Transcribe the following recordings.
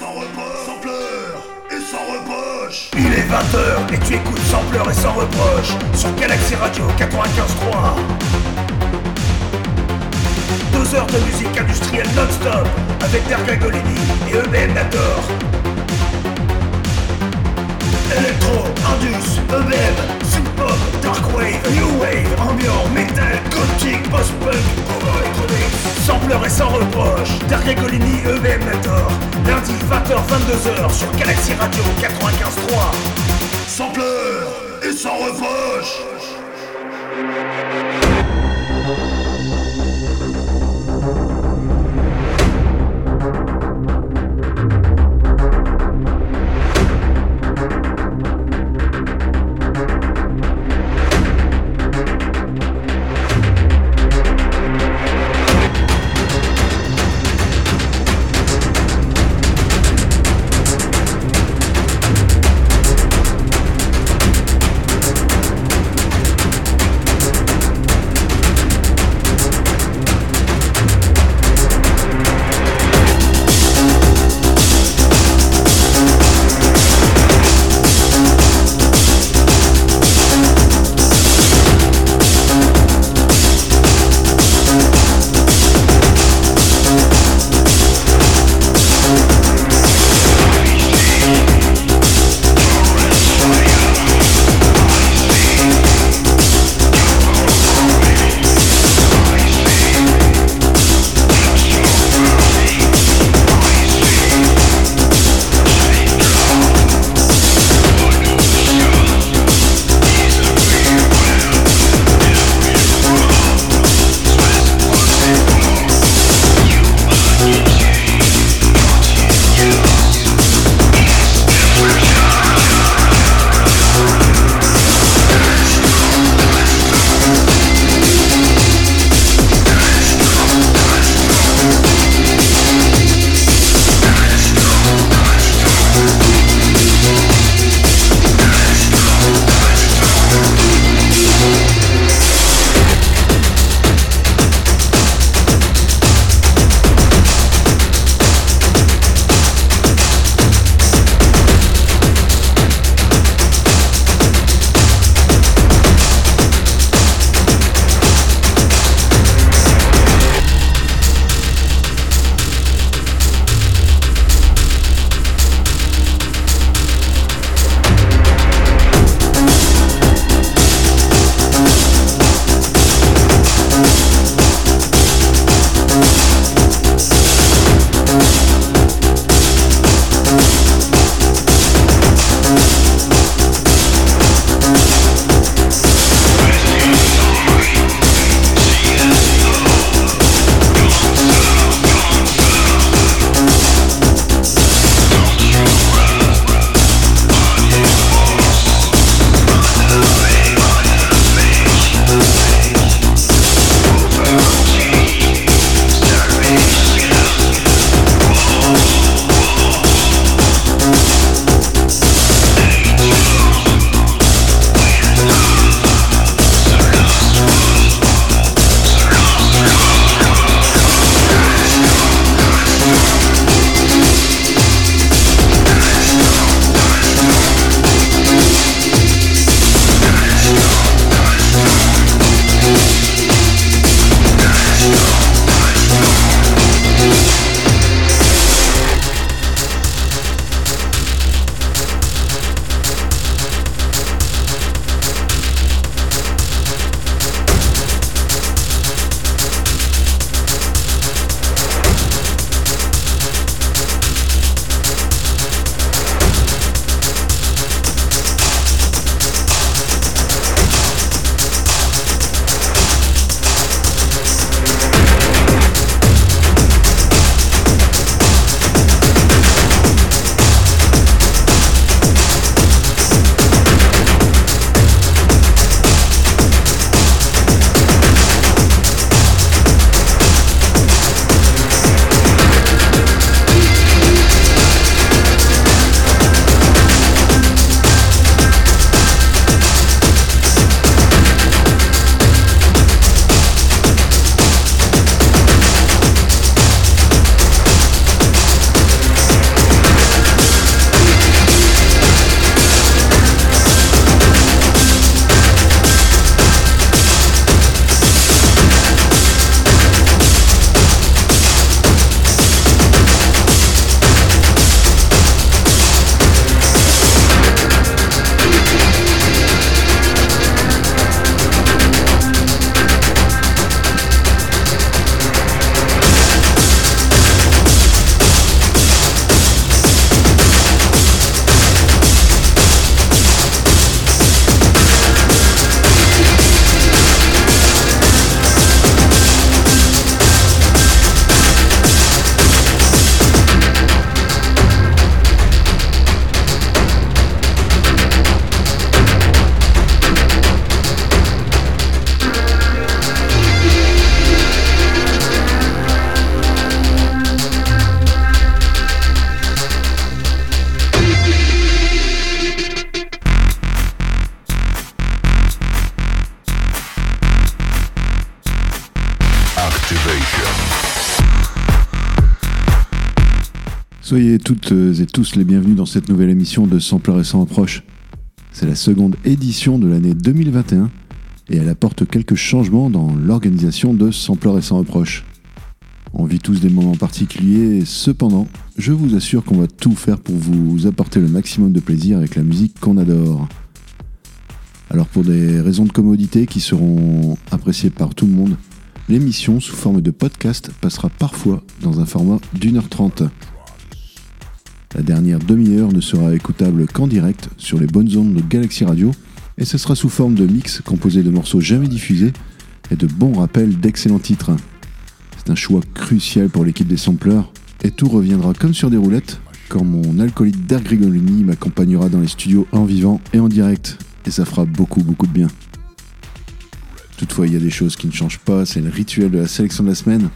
sans reproche, sans pleurs et sans reproche. Il est 20h et tu écoutes sans pleurs et sans reproche sur Galaxy Radio 95.3. Deux heures de musique industrielle non-stop avec Derga Golini et EBM Nator. Electro, Indus, EBM, synth-pop, darkwave, new wave, ambiant, metal, gothic, post-punk. Sans pleurs et sans reproche, Derga Golini, Nator. Lundi 20h-22h sur Galaxy Radio 95.3. Sans pleurs et sans reproche. Soyez toutes et tous les bienvenus dans cette nouvelle émission de Sampler et sans reproche. C'est la seconde édition de l'année 2021 et elle apporte quelques changements dans l'organisation de Sampler et sans reproche. On vit tous des moments particuliers, cependant, je vous assure qu'on va tout faire pour vous apporter le maximum de plaisir avec la musique qu'on adore. Alors pour des raisons de commodité qui seront appréciées par tout le monde, l'émission sous forme de podcast passera parfois dans un format d'une heure trente. La dernière demi-heure ne sera écoutable qu'en direct sur les bonnes ondes de Galaxy Radio et ce sera sous forme de mix composé de morceaux jamais diffusés et de bons rappels d'excellents titres. C'est un choix crucial pour l'équipe des sampleurs et tout reviendra comme sur des roulettes quand mon alcoolique d'Air Grigolini m'accompagnera dans les studios en vivant et en direct et ça fera beaucoup beaucoup de bien. Toutefois, il y a des choses qui ne changent pas, c'est le rituel de la sélection de la semaine.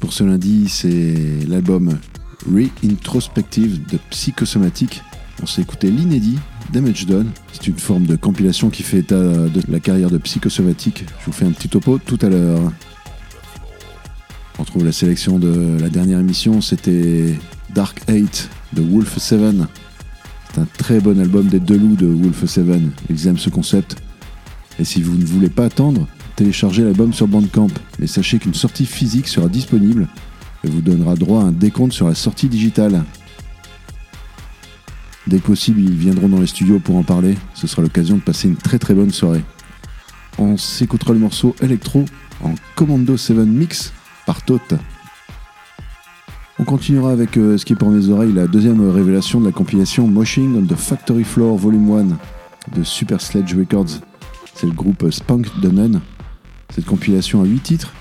Pour ce lundi, c'est l'album Re-Introspective de Psychosomatique. On s'est écouté l'inédit Damage Done. C'est une forme de compilation qui fait état de la carrière de Psychosomatique. Je vous fais un petit topo tout à l'heure. On trouve la sélection de la dernière émission, c'était Dark 8 de Wolf 7. C'est un très bon album des deux loups de Wolf 7. Ils aiment ce concept. Et si vous ne voulez pas attendre, téléchargez l'album sur Bandcamp. Et sachez qu'une sortie physique sera disponible vous donnera droit à un décompte sur la sortie digitale. Dès que possible, ils viendront dans les studios pour en parler. Ce sera l'occasion de passer une très très bonne soirée. On s'écoutera le morceau Electro en Commando 7 Mix par Tote. On continuera avec euh, ce qui est pour mes oreilles la deuxième révélation de la compilation Moshing on the Factory Floor Volume 1 de Super Sledge Records. C'est le groupe Spunk Nun. Cette compilation a 8 titres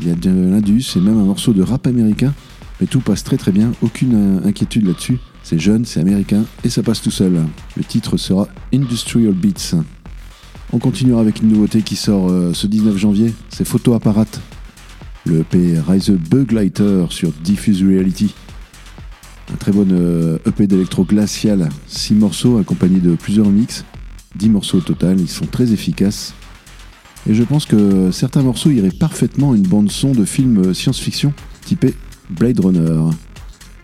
il y a de l'indus et même un morceau de rap américain, mais tout passe très très bien, aucune inquiétude là-dessus. C'est jeune, c'est américain et ça passe tout seul. Le titre sera Industrial Beats. On continuera avec une nouveauté qui sort euh, ce 19 janvier, c'est Photo Apparat. Le EP Rise Bug Lighter sur Diffuse Reality. Un très bon EP d'électro glacial, 6 morceaux accompagnés de plusieurs mix, 10 morceaux au total, ils sont très efficaces. Et je pense que certains morceaux iraient parfaitement à une bande-son de film science-fiction typé Blade Runner.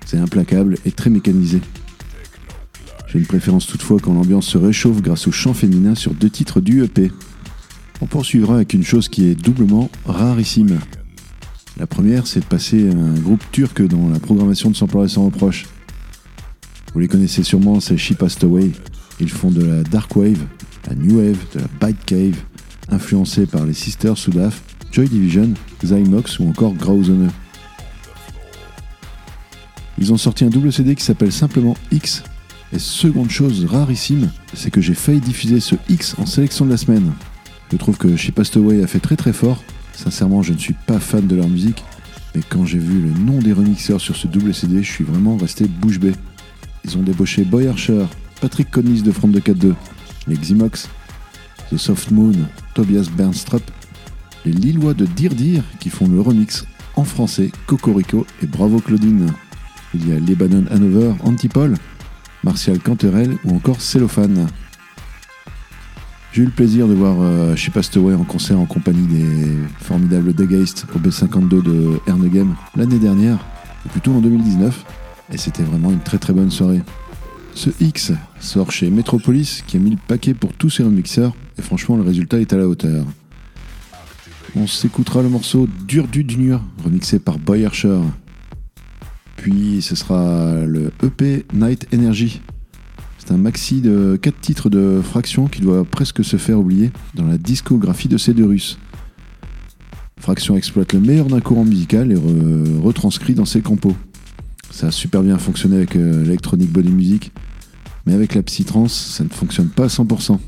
C'est implacable et très mécanisé. J'ai une préférence toutefois quand l'ambiance se réchauffe grâce au chant féminin sur deux titres du EP. On poursuivra avec une chose qui est doublement rarissime. La première, c'est de passer un groupe turc dans la programmation de Sans sans reproche. Vous les connaissez sûrement, c'est She Passed Away. Ils font de la dark wave, la new wave, de la bite cave, influencés par les Sisters Sudaf, Joy Division, Zymox ou encore Grauzone. Ils ont sorti un double CD qui s'appelle simplement X. Et seconde chose rarissime, c'est que j'ai failli diffuser ce X en sélection de la semaine. Je trouve que She Passed Away a fait très très fort. Sincèrement, je ne suis pas fan de leur musique, mais quand j'ai vu le nom des remixeurs sur ce double CD, je suis vraiment resté bouche bée. Ils ont débauché Boy Archer, Patrick Connis de Front de 4-2, les Ximox, The Soft Moon, Tobias Bernstrup, les Lillois de Dire Dire qui font le remix en français Cocorico et Bravo Claudine. Il y a Lebanon Hanover, Antipole, Martial Canterel ou encore Cellophane. J'ai eu le plaisir de voir euh, en concert en compagnie des formidables Degeist au B52 de Ernegem l'année dernière, ou plutôt en 2019, et c'était vraiment une très très bonne soirée. Ce X sort chez Metropolis qui a mis le paquet pour tous ses remixeurs et franchement le résultat est à la hauteur. On s'écoutera le morceau Dur du remixé par Boy Archer. Puis ce sera le EP Night Energy. C'est un maxi de 4 titres de Fraction qui doit presque se faire oublier dans la discographie de ces deux Russes. Fraction exploite le meilleur d'un courant musical et retranscrit dans ses compos. Ça a super bien fonctionné avec euh, body music, mais avec la psytrance, ça ne fonctionne pas à 100%.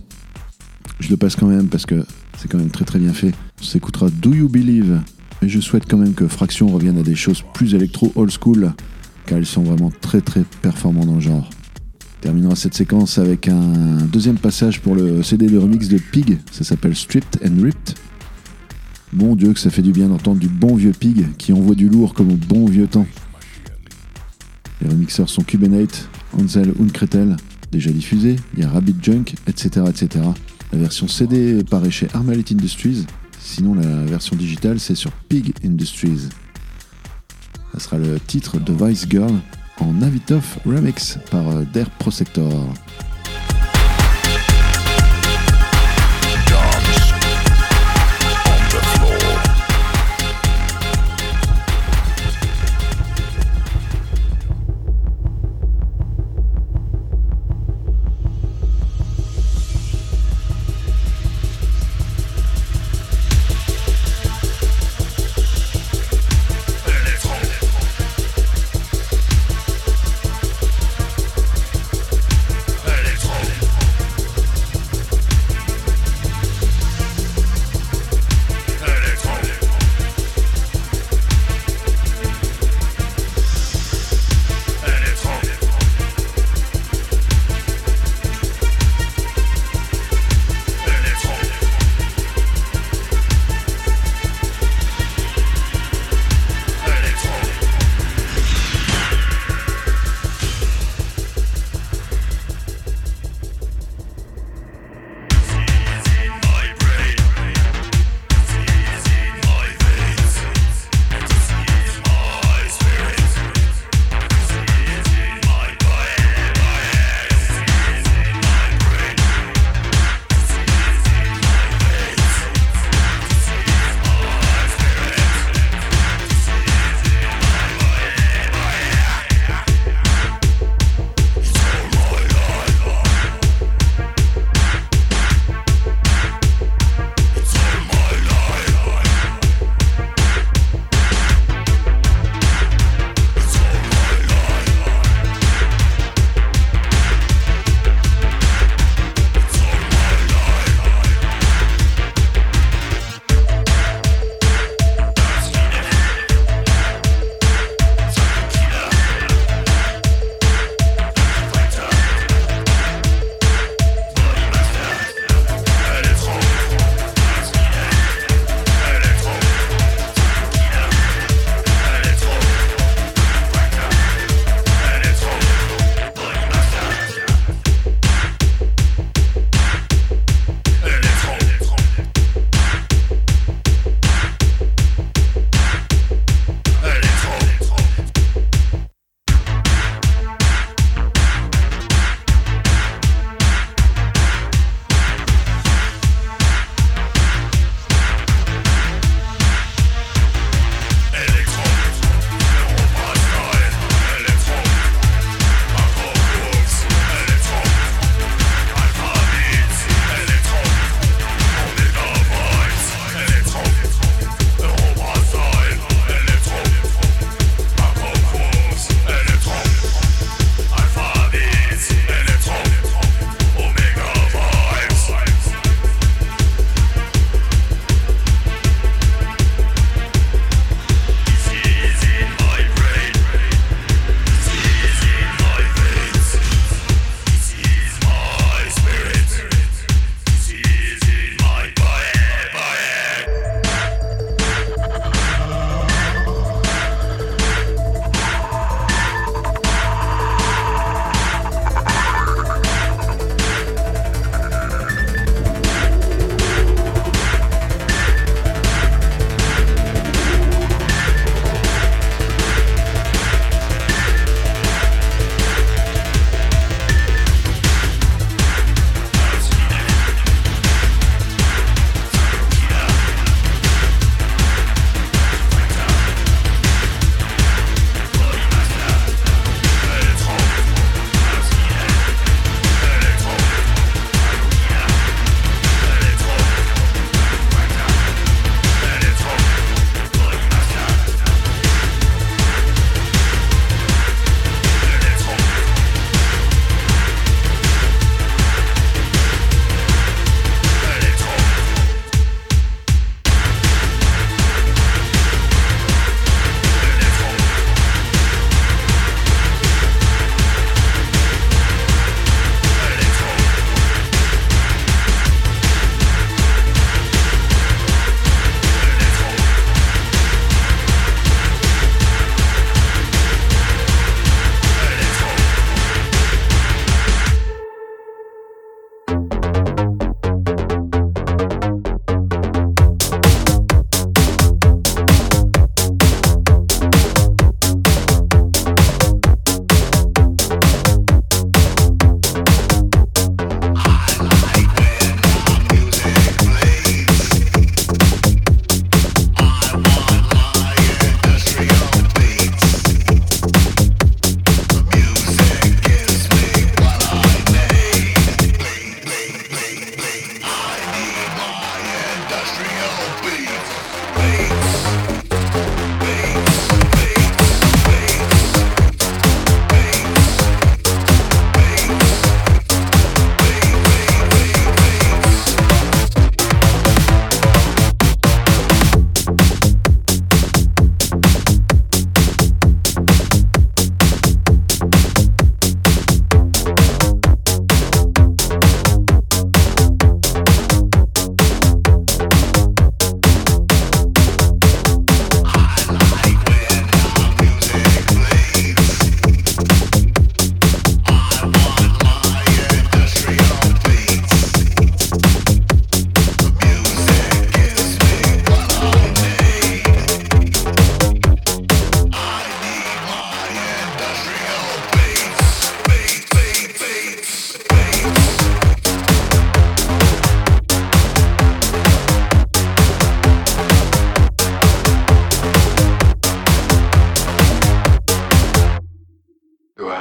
Je le passe quand même parce que c'est quand même très très bien fait. On s'écoutera Do You Believe? Mais je souhaite quand même que Fraction revienne à des choses plus électro old school, car ils sont vraiment très très performants dans le genre. Terminera cette séquence avec un deuxième passage pour le CD de remix de Pig, ça s'appelle Stripped and Ripped. Bon Dieu que ça fait du bien d'entendre du bon vieux Pig qui envoie du lourd comme au bon vieux temps. Les remixeurs sont Cubenate, Ansel Unkretel, déjà diffusé, il y a Rabbit Junk, etc., etc. La version CD paraît chez Armalite Industries, Sinon, la version digitale, c'est sur Pig Industries. Ça sera le titre de Vice Girl en Navitoff Remix par euh, Dare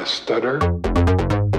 Stutter.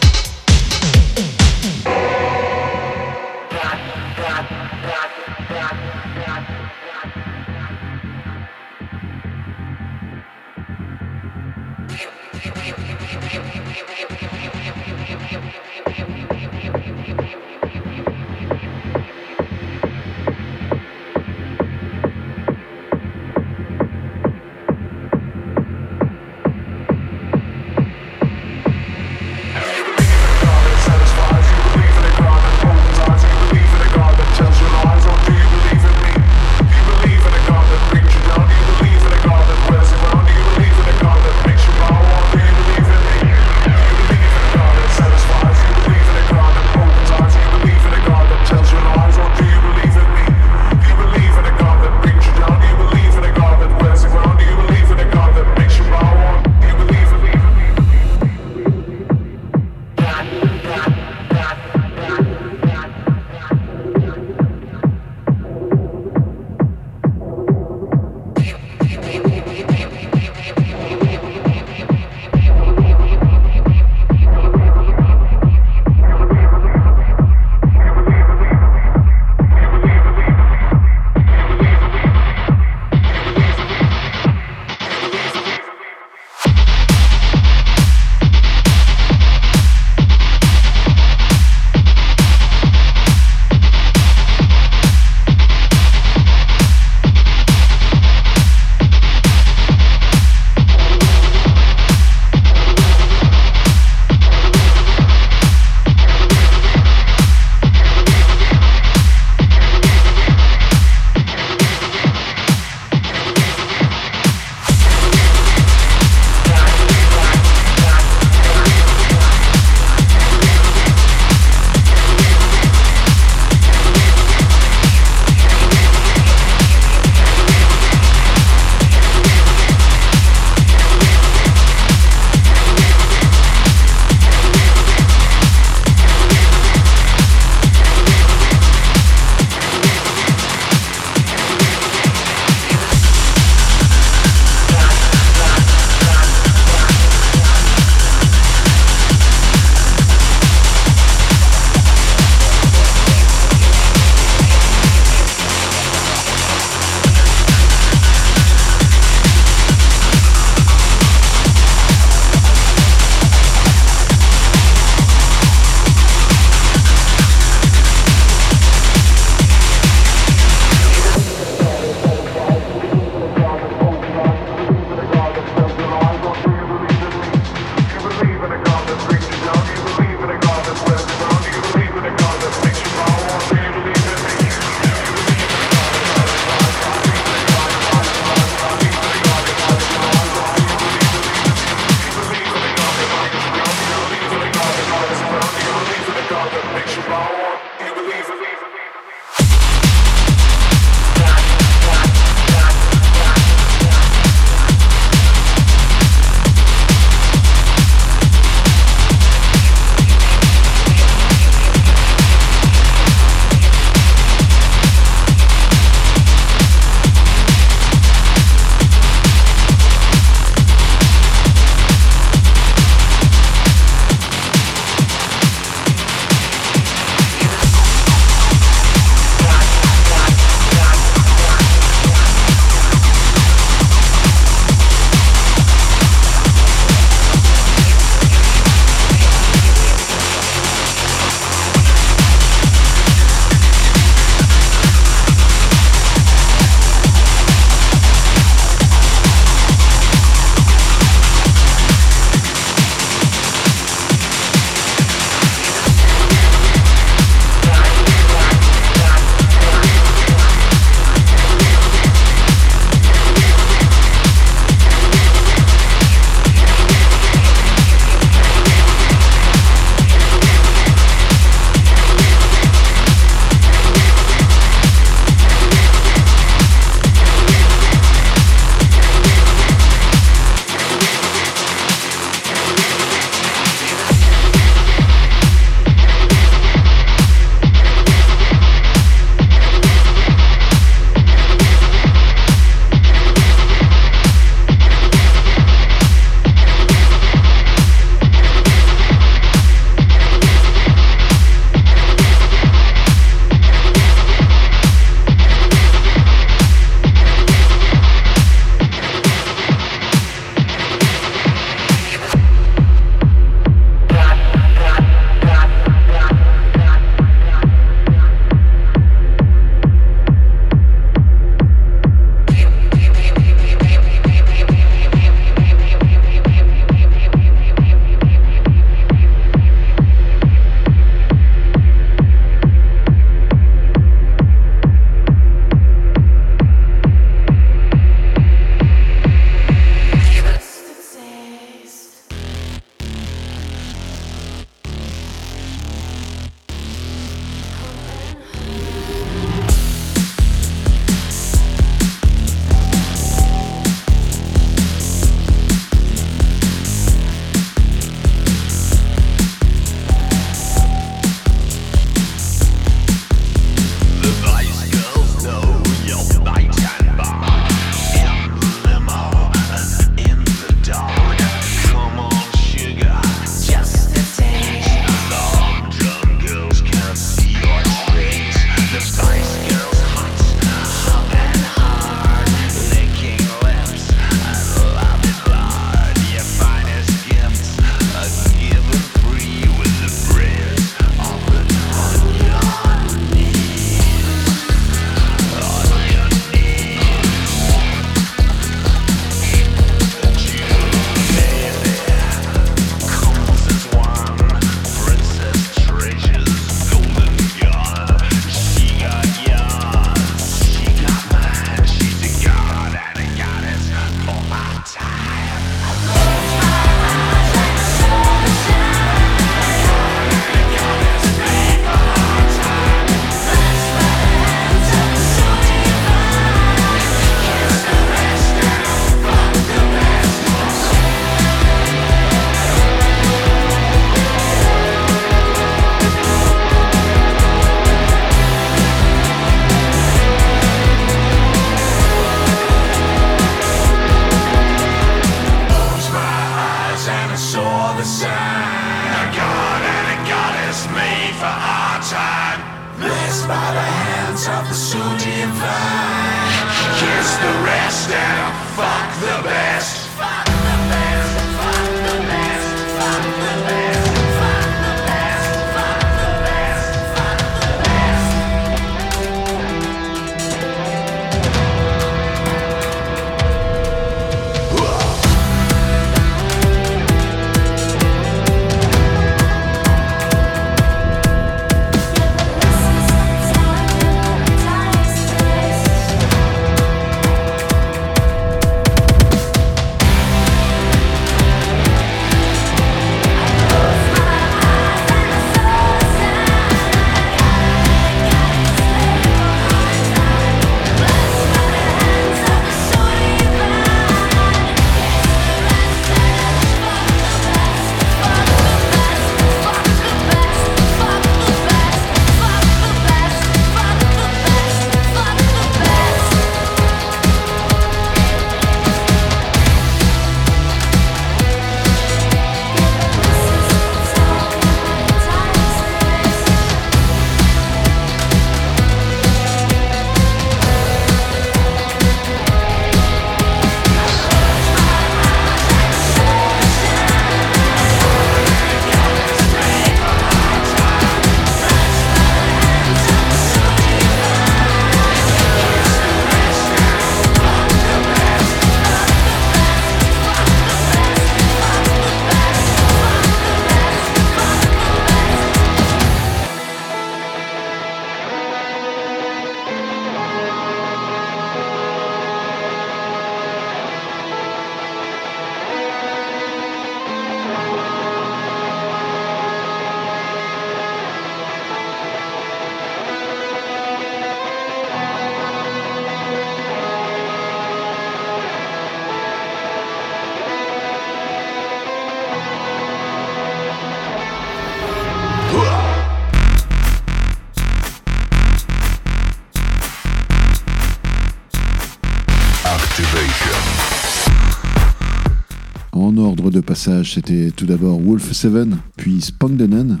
Passage, c'était tout d'abord Wolf 7, puis Spangdenen.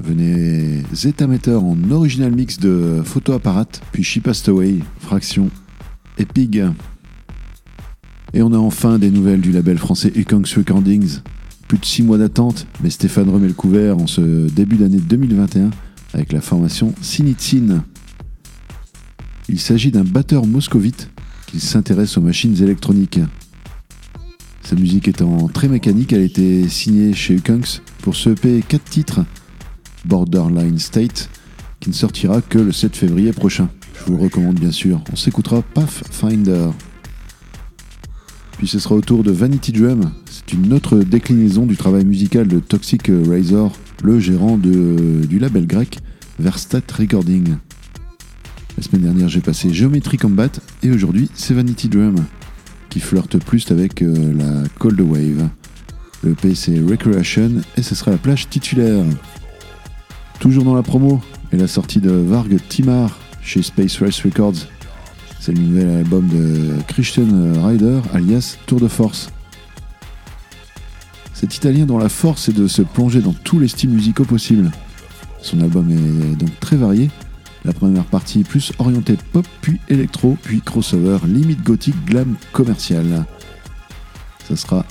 Venait Zeta Meter en original mix de Photo Apparat, puis She Passed Away, Fraction et Pig. Et on a enfin des nouvelles du label français Ekanks Recordings. Plus de 6 mois d'attente, mais Stéphane remet le couvert en ce début d'année 2021 avec la formation Sinitsin. Il s'agit d'un batteur moscovite qui s'intéresse aux machines électroniques. Sa musique étant très mécanique, elle a été signée chez Ukunks pour ce EP 4 titres, Borderline State, qui ne sortira que le 7 février prochain. Je vous le recommande bien sûr. On s'écoutera Pathfinder. Puis ce sera au tour de Vanity Drum. C'est une autre déclinaison du travail musical de Toxic Razor, le gérant du label grec Verstat Recording. La semaine dernière, j'ai passé Geometry Combat et aujourd'hui, c'est Vanity Drum flirte plus avec euh, la Cold Wave. Le P c'est Recreation et ce sera la plage titulaire. Toujours dans la promo et la sortie de Varg Timar chez Space Race Records. C'est le nouvel album de Christian Ryder alias Tour de Force. Cet Italien dont la force est de se plonger dans tous les styles musicaux possibles. Son album est donc très varié. La première partie plus orientée pop, puis électro, puis crossover, limite gothique, glam commercial. Ça sera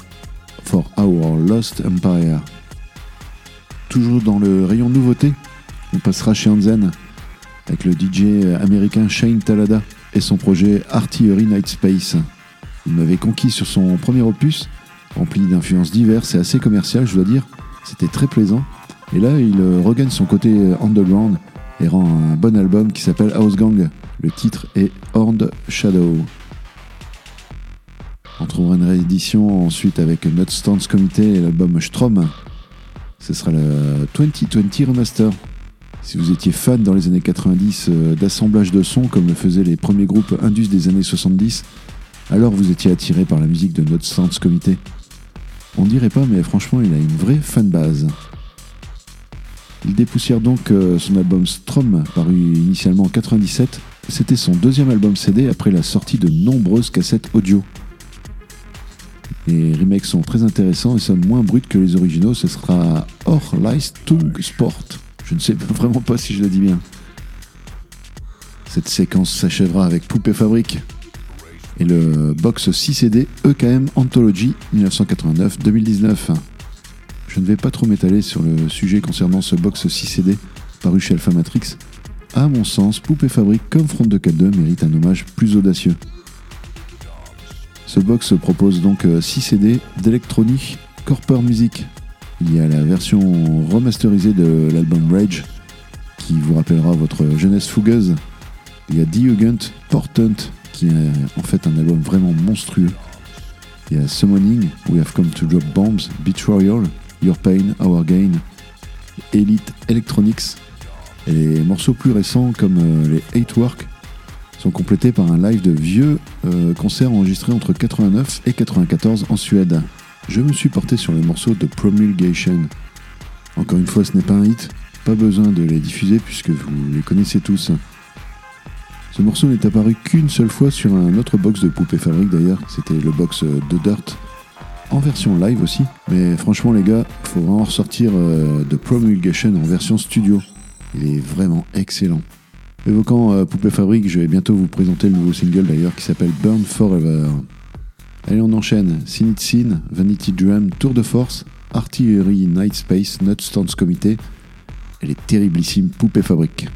For Our Lost Empire. Toujours dans le rayon nouveauté, on passera chez Hansen avec le DJ américain Shane Talada et son projet Artillery Night Space. Il m'avait conquis sur son premier opus, rempli d'influences diverses et assez commercial, je dois dire. C'était très plaisant. Et là, il regagne son côté underground et rend un bon album qui s'appelle House Gang. Le titre est Horned Shadow. On trouvera une réédition ensuite avec Not Stance Committee et l'album Strom. Ce sera le 2020 Remaster. Si vous étiez fan dans les années 90 euh, d'assemblage de sons comme le faisaient les premiers groupes Indus des années 70, alors vous étiez attiré par la musique de Not Stance Committee. On dirait pas, mais franchement, il a une vraie fanbase. Il dépoussière donc euh, son album Strom, paru initialement en 97. C'était son deuxième album CD après la sortie de nombreuses cassettes audio. Les remakes sont très intéressants et sonnent moins bruts que les originaux. Ce sera Or Tung Sport. Je ne sais vraiment pas si je le dis bien. Cette séquence s'achèvera avec Poupée Fabrique et le box 6 CD EKM Anthology 1989-2019. Je ne vais pas trop m'étaler sur le sujet concernant ce box 6 CD paru chez Alpha Matrix. À mon sens, Poupée Fabrique comme Front de 4.2 mérite un hommage plus audacieux. Ce box propose donc 6 CD d'Electronic Corper Music. Il y a la version remasterisée de l'album Rage, qui vous rappellera votre jeunesse fougueuse. Il y a Die Jugend Portent, qui est en fait un album vraiment monstrueux. Il y a Summoning, We Have Come to Drop Bombs, Betrayal, Your Pain, Our Gain, Elite Electronics. Et les morceaux plus récents, comme euh, les Eight Work, sont complétés par un live de vieux euh, concerts enregistrés entre 89 et 94 en Suède. Je me suis porté sur les morceaux de Promulgation. Encore une fois, ce n'est pas un hit, pas besoin de les diffuser puisque vous les connaissez tous. Ce morceau n'est apparu qu'une seule fois sur un autre box de Poupée Fabrique d'ailleurs, c'était le box euh, de Dirt, en version live aussi. Mais franchement les gars, faut vraiment ressortir euh, de Promulgation en version studio. Il est vraiment excellent. Évoquant euh, Poupée Fabrique, je vais bientôt vous présenter le nouveau single d'ailleurs qui s'appelle Burn Forever. Allez, on enchaîne. Sinitsin, Vanity Drum, Tour de Force, Artillery Night Space, Not Stance Comité et les terriblissimes Poupée Fabrique.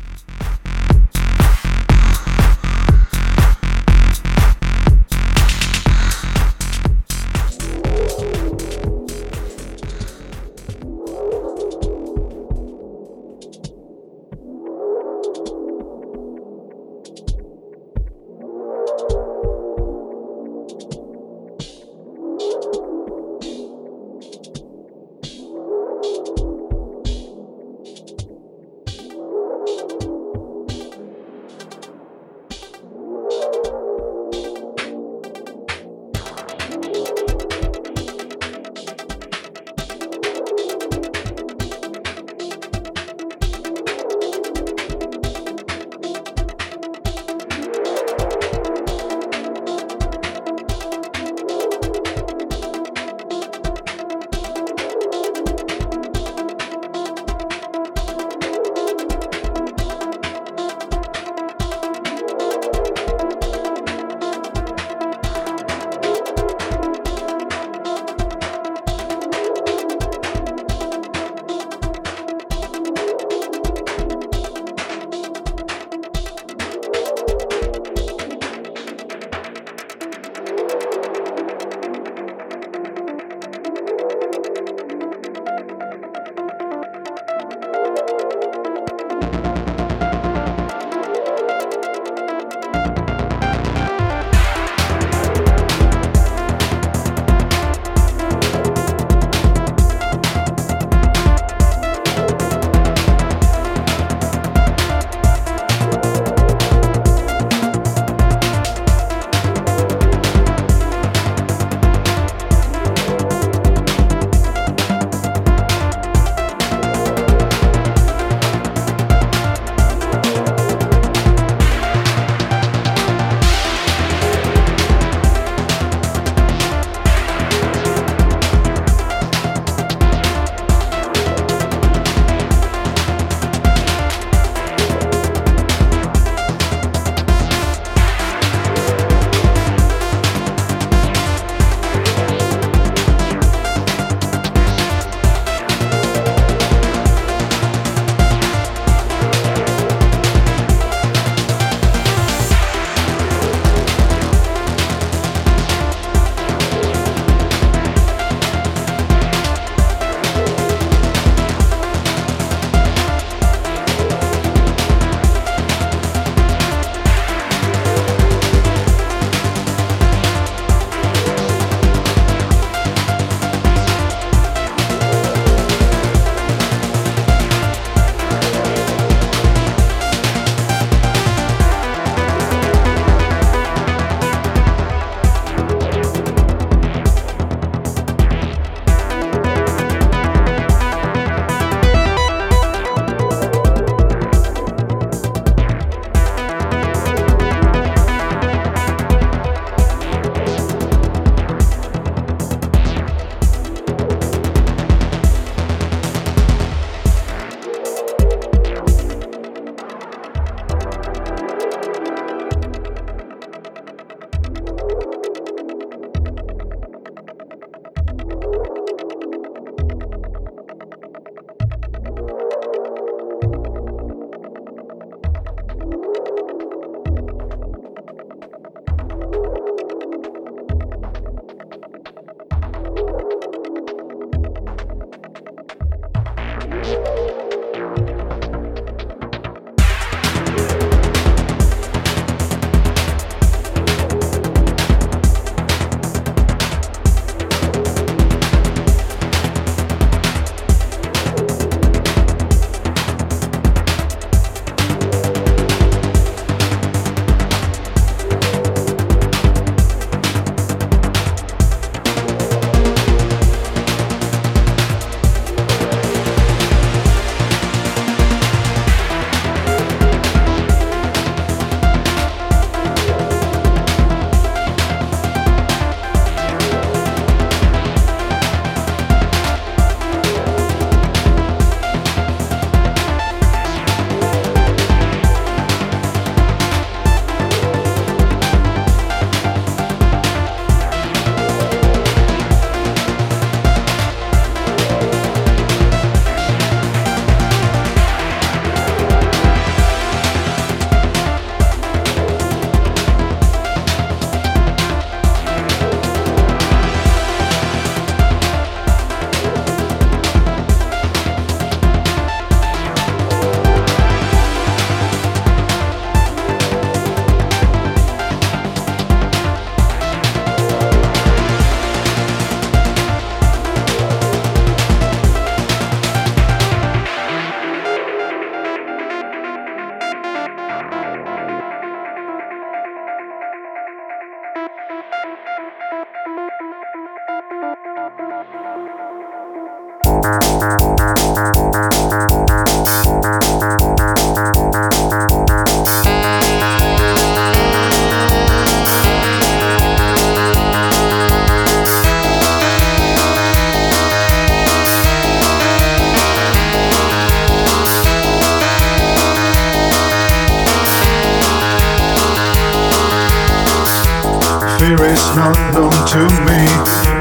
Fear is not known to me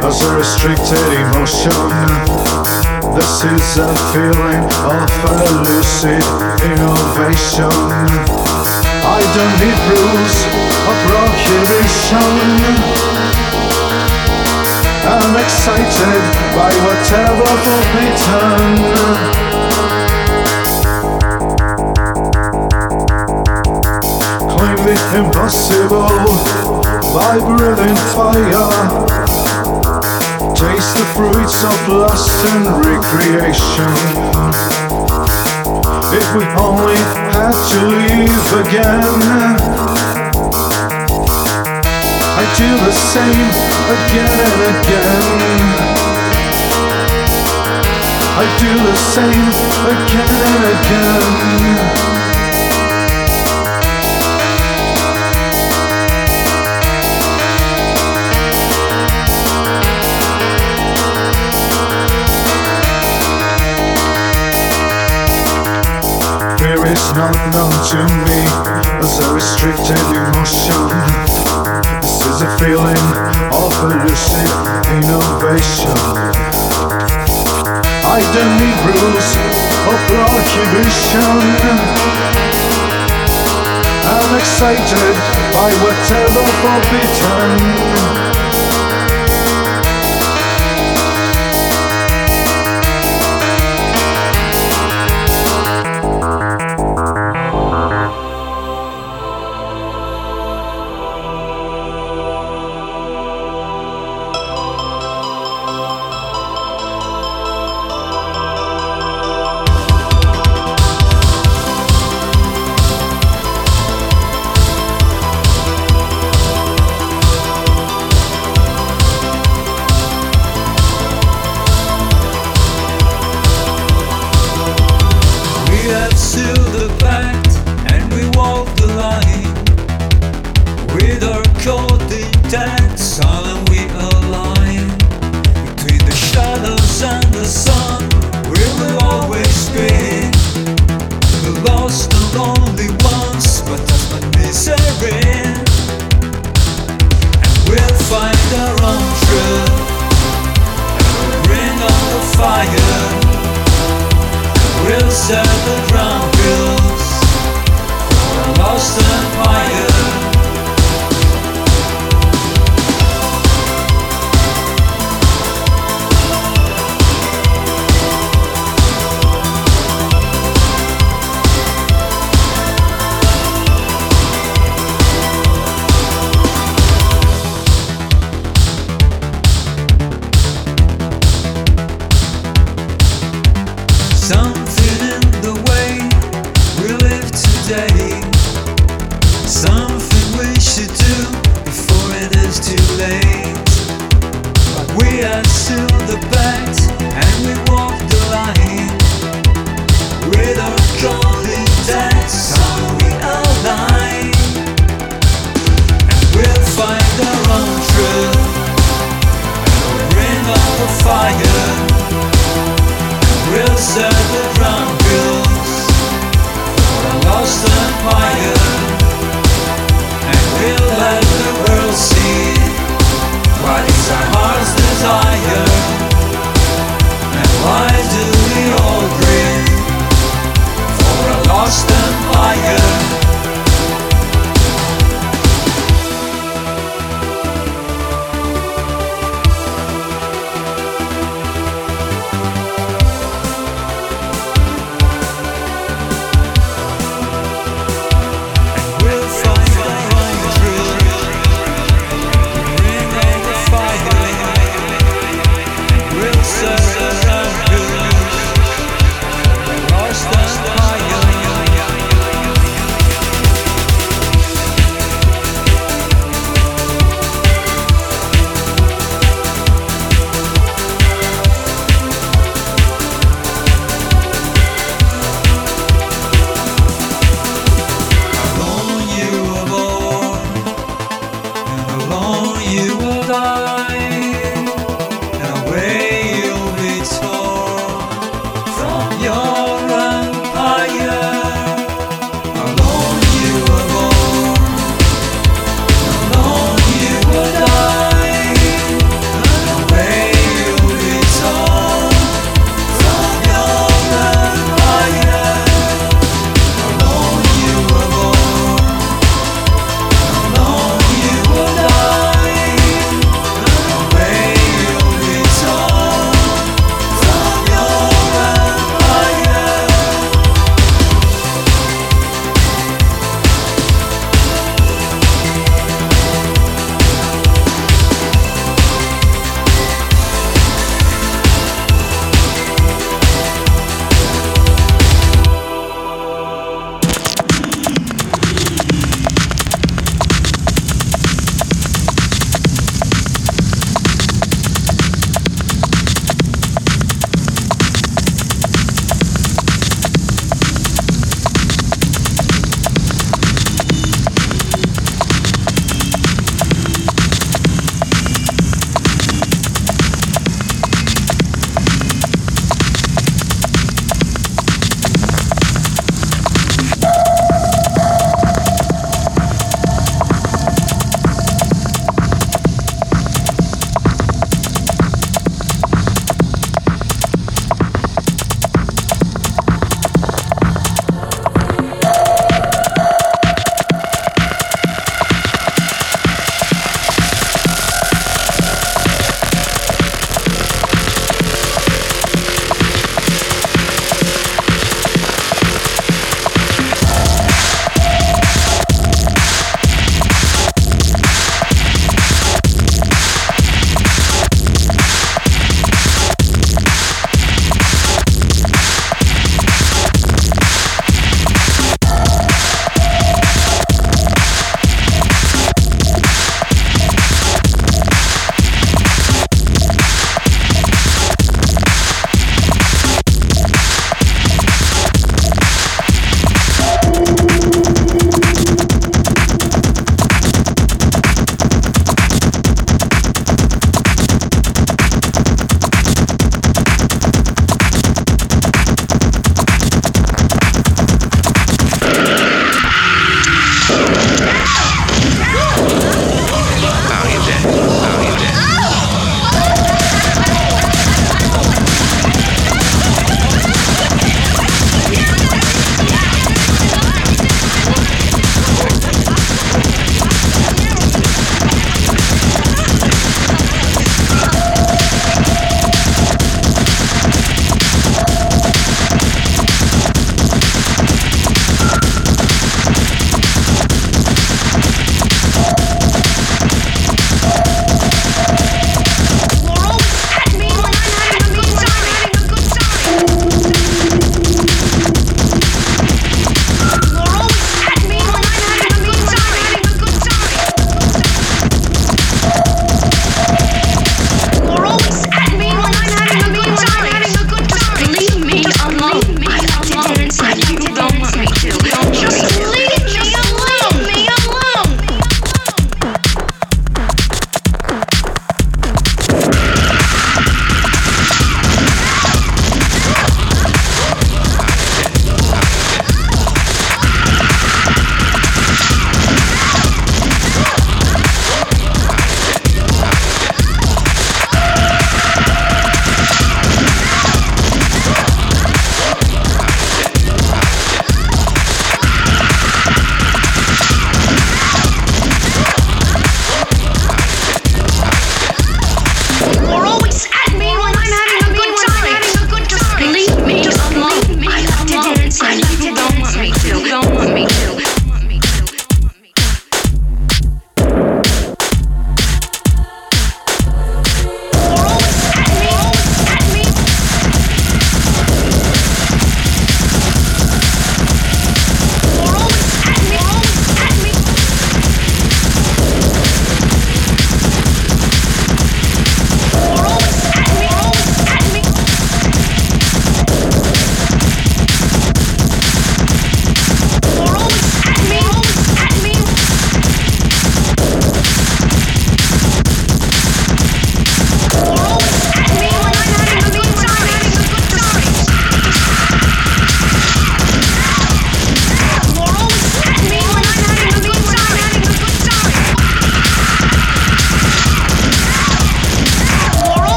as a restricted emotion. This is a feeling of a lucid innovation. I don't need rules or prohibition. I'm excited by whatever forbidden. Impossible breathing fire. Taste the fruits of lust and recreation. If we only had to leave again, I do the same again and again. I do the same again and again. Fear is not known to me as a restricted emotion. This is a feeling of lucid innovation. I don't need rules or prohibition. I'm excited by whatever forbidden.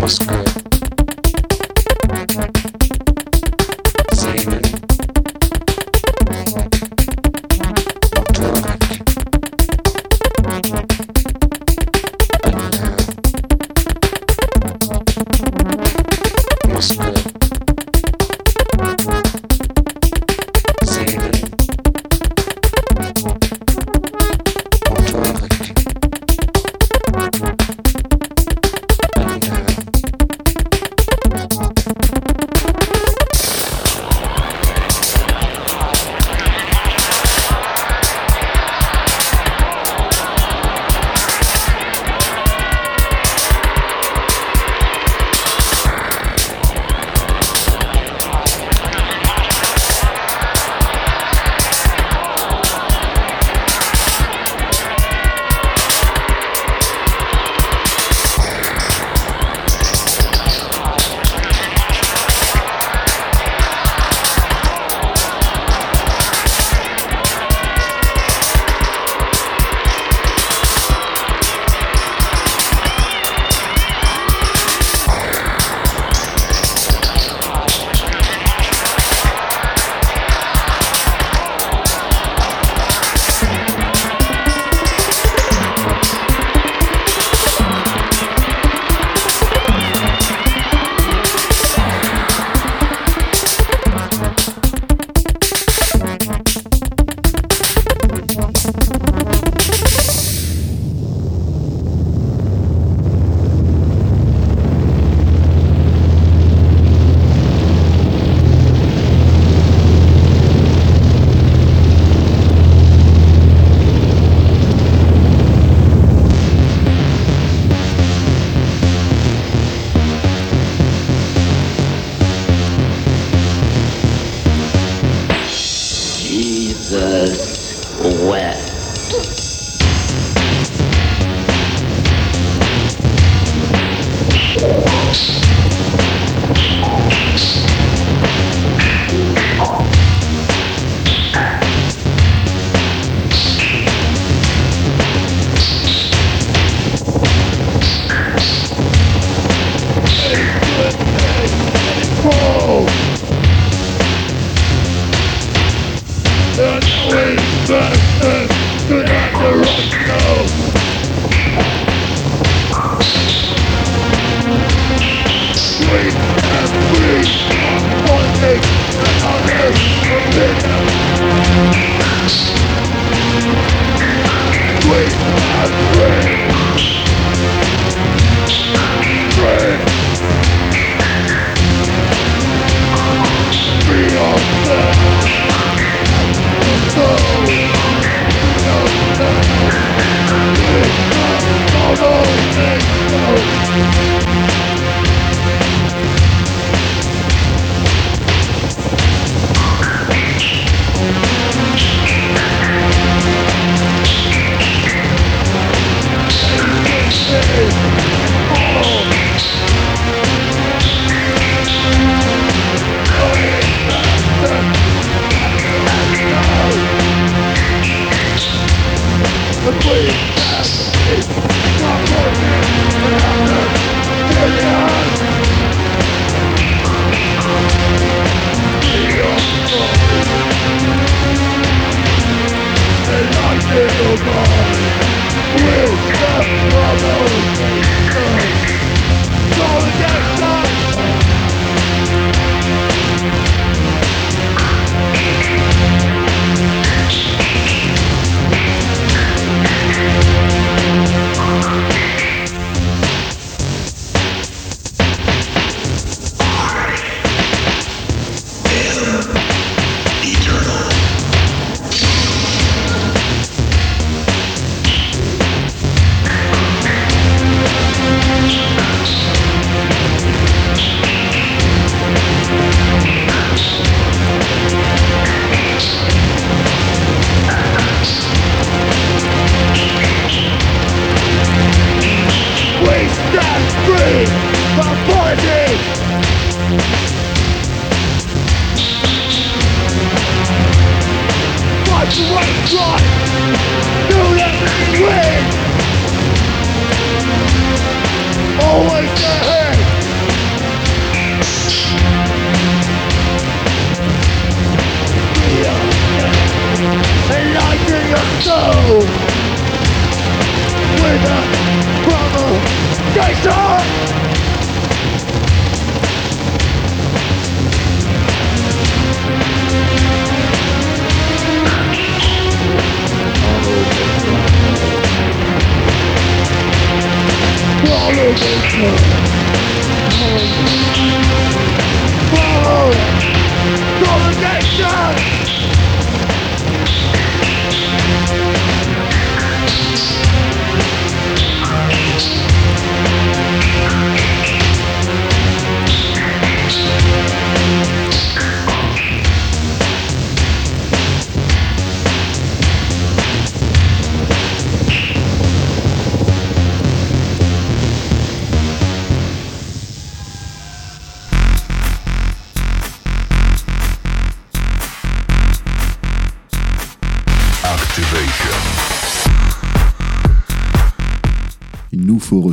Москва.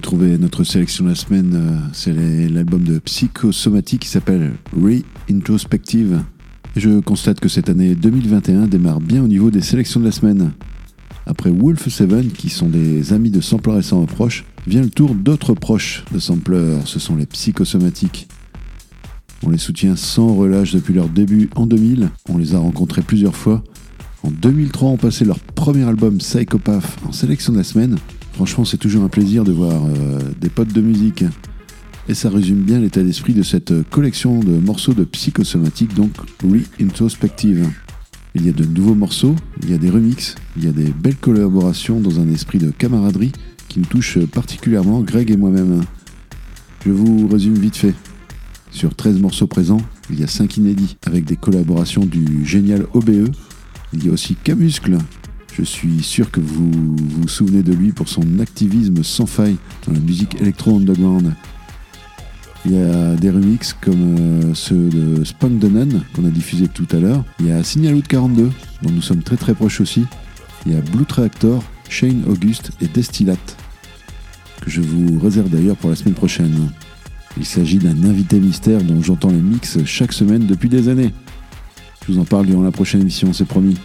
Retrouver notre sélection de la semaine. euh, C'est l'album de Psychosomatic qui s'appelle Re-Introspective. Je constate que cette année 2021 démarre bien au niveau des sélections de la semaine. Après Wolf Seven, qui sont des amis de Sampler et sans reproche, vient le tour d'autres proches de Sampler, ce sont les psychosomatiques. On les soutient sans relâche depuis leur début en 2000, on les a rencontrés plusieurs fois. En 2003, on passait leur premier album Psychopath en sélection de la semaine. Franchement, c'est toujours un plaisir de voir euh, des potes de musique. Et ça résume bien l'état d'esprit de cette collection de morceaux de psychosomatique, donc Re-Introspective. Il y a de nouveaux morceaux, il y a des remixes, il y a des belles collaborations dans un esprit de camaraderie qui nous touche particulièrement Greg et moi-même. Je vous résume vite fait. Sur 13 morceaux présents, il y a 5 inédits avec des collaborations du génial OBE. Il y a aussi Camuscle. Je suis sûr que vous vous souvenez de lui pour son activisme sans faille dans la musique électro-underground. Il y a des remixes comme euh, ceux de Spunk Nun qu'on a diffusé tout à l'heure. Il y a Signalout 42 dont nous sommes très très proches aussi. Il y a Blue Reactor, Shane August et Destillat que je vous réserve d'ailleurs pour la semaine prochaine. Il s'agit d'un invité mystère dont j'entends les mix chaque semaine depuis des années. Je vous en parle durant la prochaine émission, c'est promis.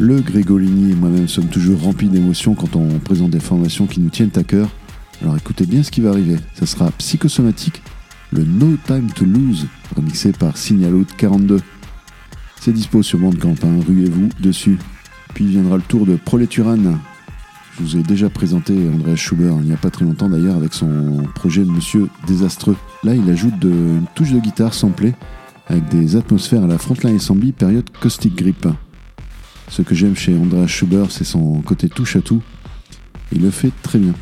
Le Grégolini et moi-même sommes toujours remplis d'émotions quand on présente des formations qui nous tiennent à cœur. Alors écoutez bien ce qui va arriver. Ça sera psychosomatique, le No Time to Lose, remixé par Signalout 42. C'est dispo sur Bandcamp, ruez-vous dessus. Puis viendra le tour de Proléturan. Je vous ai déjà présenté Andreas Schubert il n'y a pas très longtemps d'ailleurs avec son projet Monsieur Désastreux. Là, il ajoute une touche de guitare samplée avec des atmosphères à la Frontline Assembly période Caustic Grip. Ce que j'aime chez Andreas Schubert, c'est son côté touche à tout. Il le fait très bien.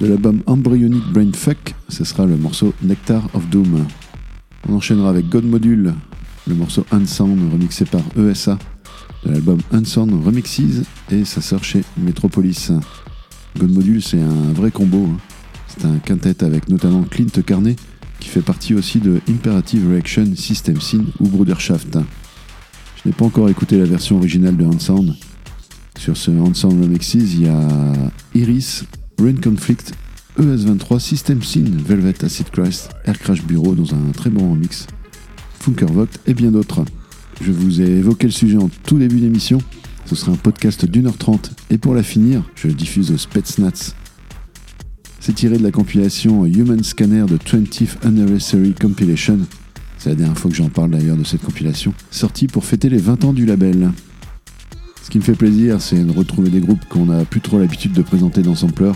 De l'album Embryonic Brainfuck, ce sera le morceau Nectar of Doom. On enchaînera avec God Module, le morceau Unsound remixé par ESA de l'album Unsound Remixes et ça sort chez Metropolis. God Module, c'est un vrai combo. hein. C'est un quintet avec notamment Clint Carney qui fait partie aussi de Imperative Reaction, System Sin ou Brudershaft. Je n'ai pas encore écouté la version originale de Unsound. Sur ce Unsound Remixes, il y a Iris, Rain Conflict, ES23, System Sin, Velvet Acid Christ, Air Crash Bureau dans un très bon remix, Funkervogt et bien d'autres. Je vous ai évoqué le sujet en tout début d'émission. Ce sera un podcast d'une heure trente. Et pour la finir, je diffuse Spetsnaz. C'est tiré de la compilation Human Scanner de 20th Anniversary Compilation. C'est la dernière fois que j'en parle d'ailleurs de cette compilation. Sortie pour fêter les 20 ans du label. Ce qui me fait plaisir, c'est de retrouver des groupes qu'on n'a plus trop l'habitude de présenter dans Sampler.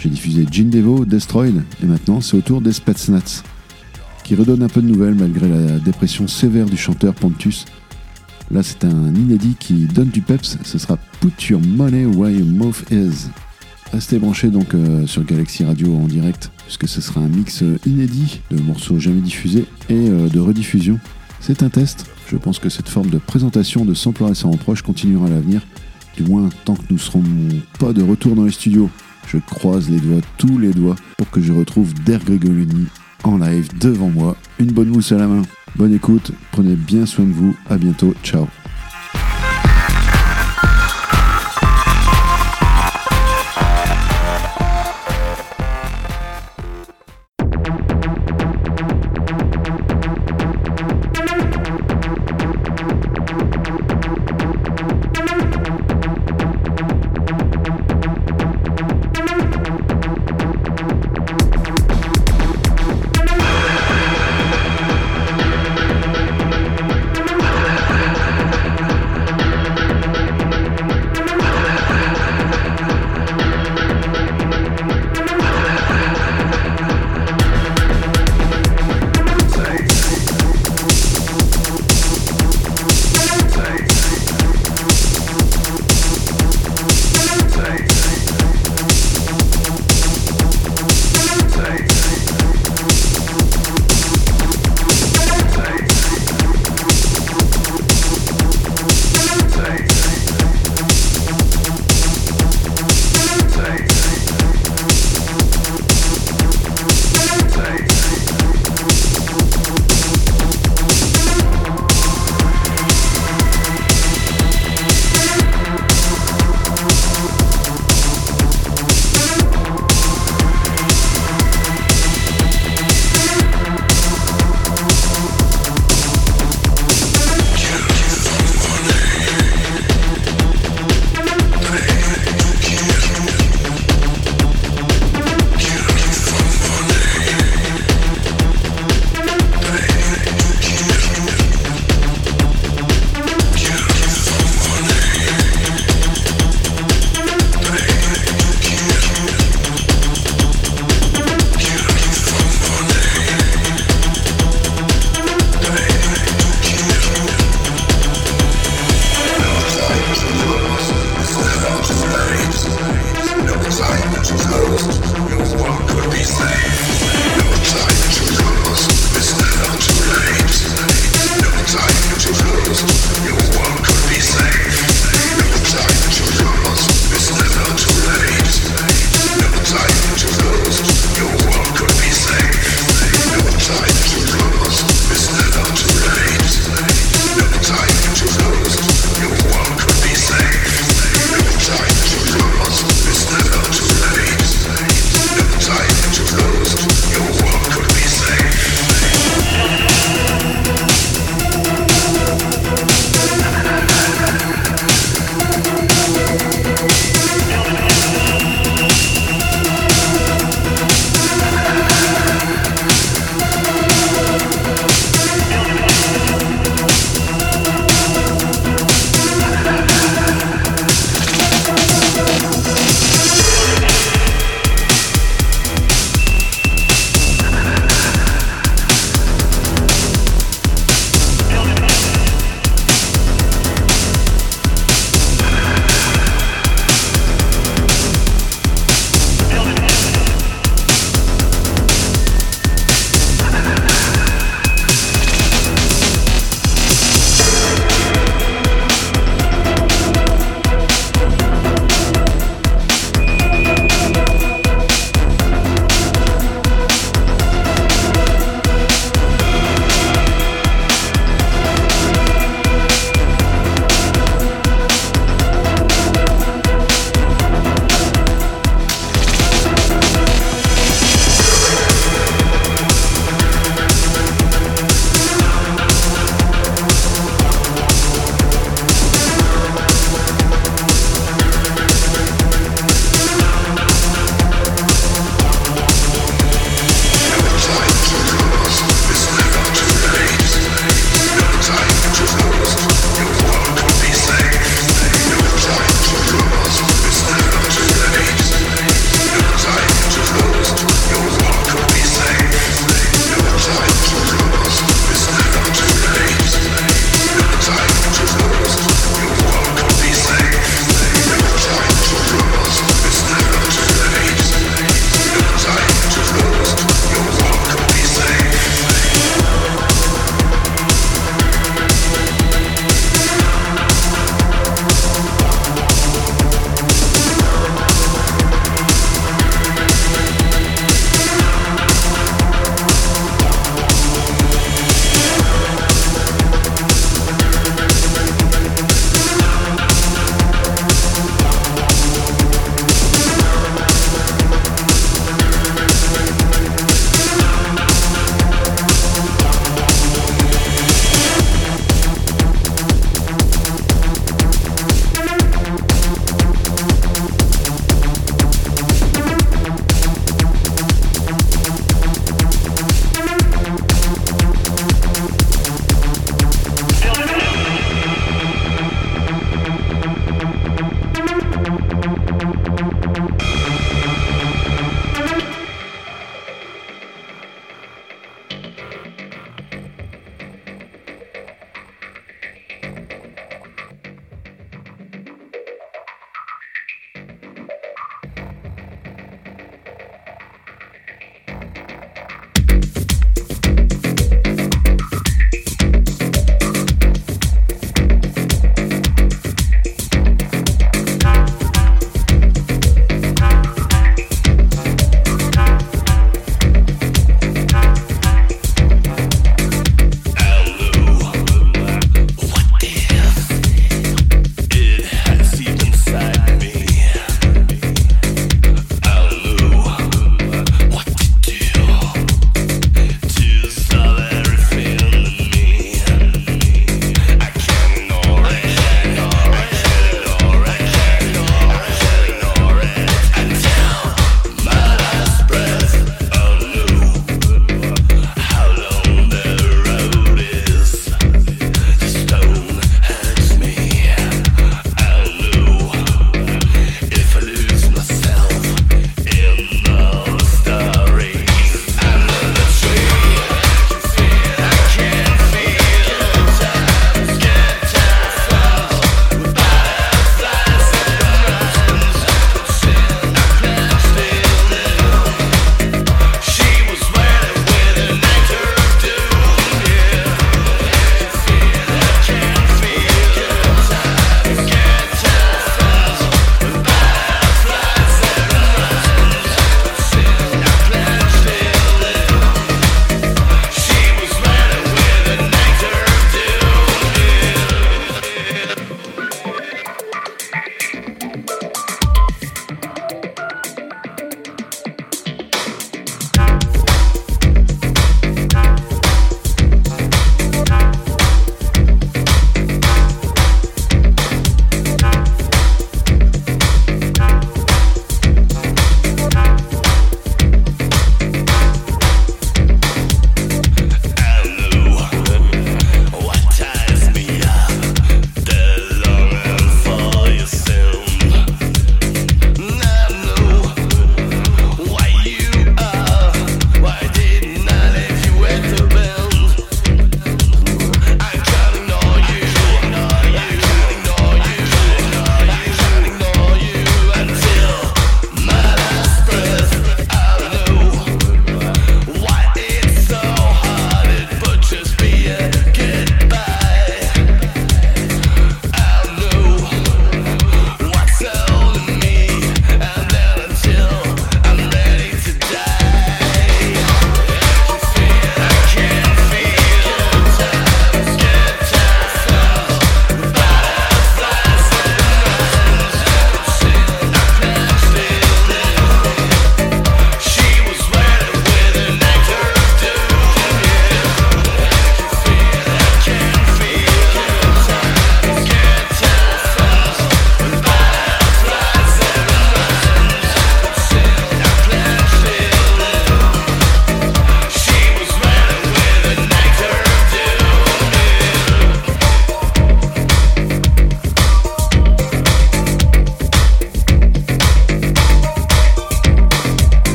J'ai diffusé Gin Devo, Destroyed, et maintenant c'est au tour des Spetsnaz qui redonne un peu de nouvelles malgré la dépression sévère du chanteur Pontus. Là, c'est un inédit qui donne du peps, ce sera Put Your Money Where Your Mouth Is. Restez branchés donc euh, sur Galaxy Radio en direct, puisque ce sera un mix euh, inédit de morceaux jamais diffusés et euh, de rediffusion. C'est un test, je pense que cette forme de présentation de Sampler et sans reproche continuera à l'avenir, du moins tant que nous serons pas de retour dans les studios. Je croise les doigts, tous les doigts, pour que je retrouve Der Gregolini en live devant moi, une bonne mousse à la main. Bonne écoute, prenez bien soin de vous, à bientôt, ciao.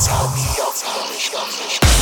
Tell me your fears, fears. Be on the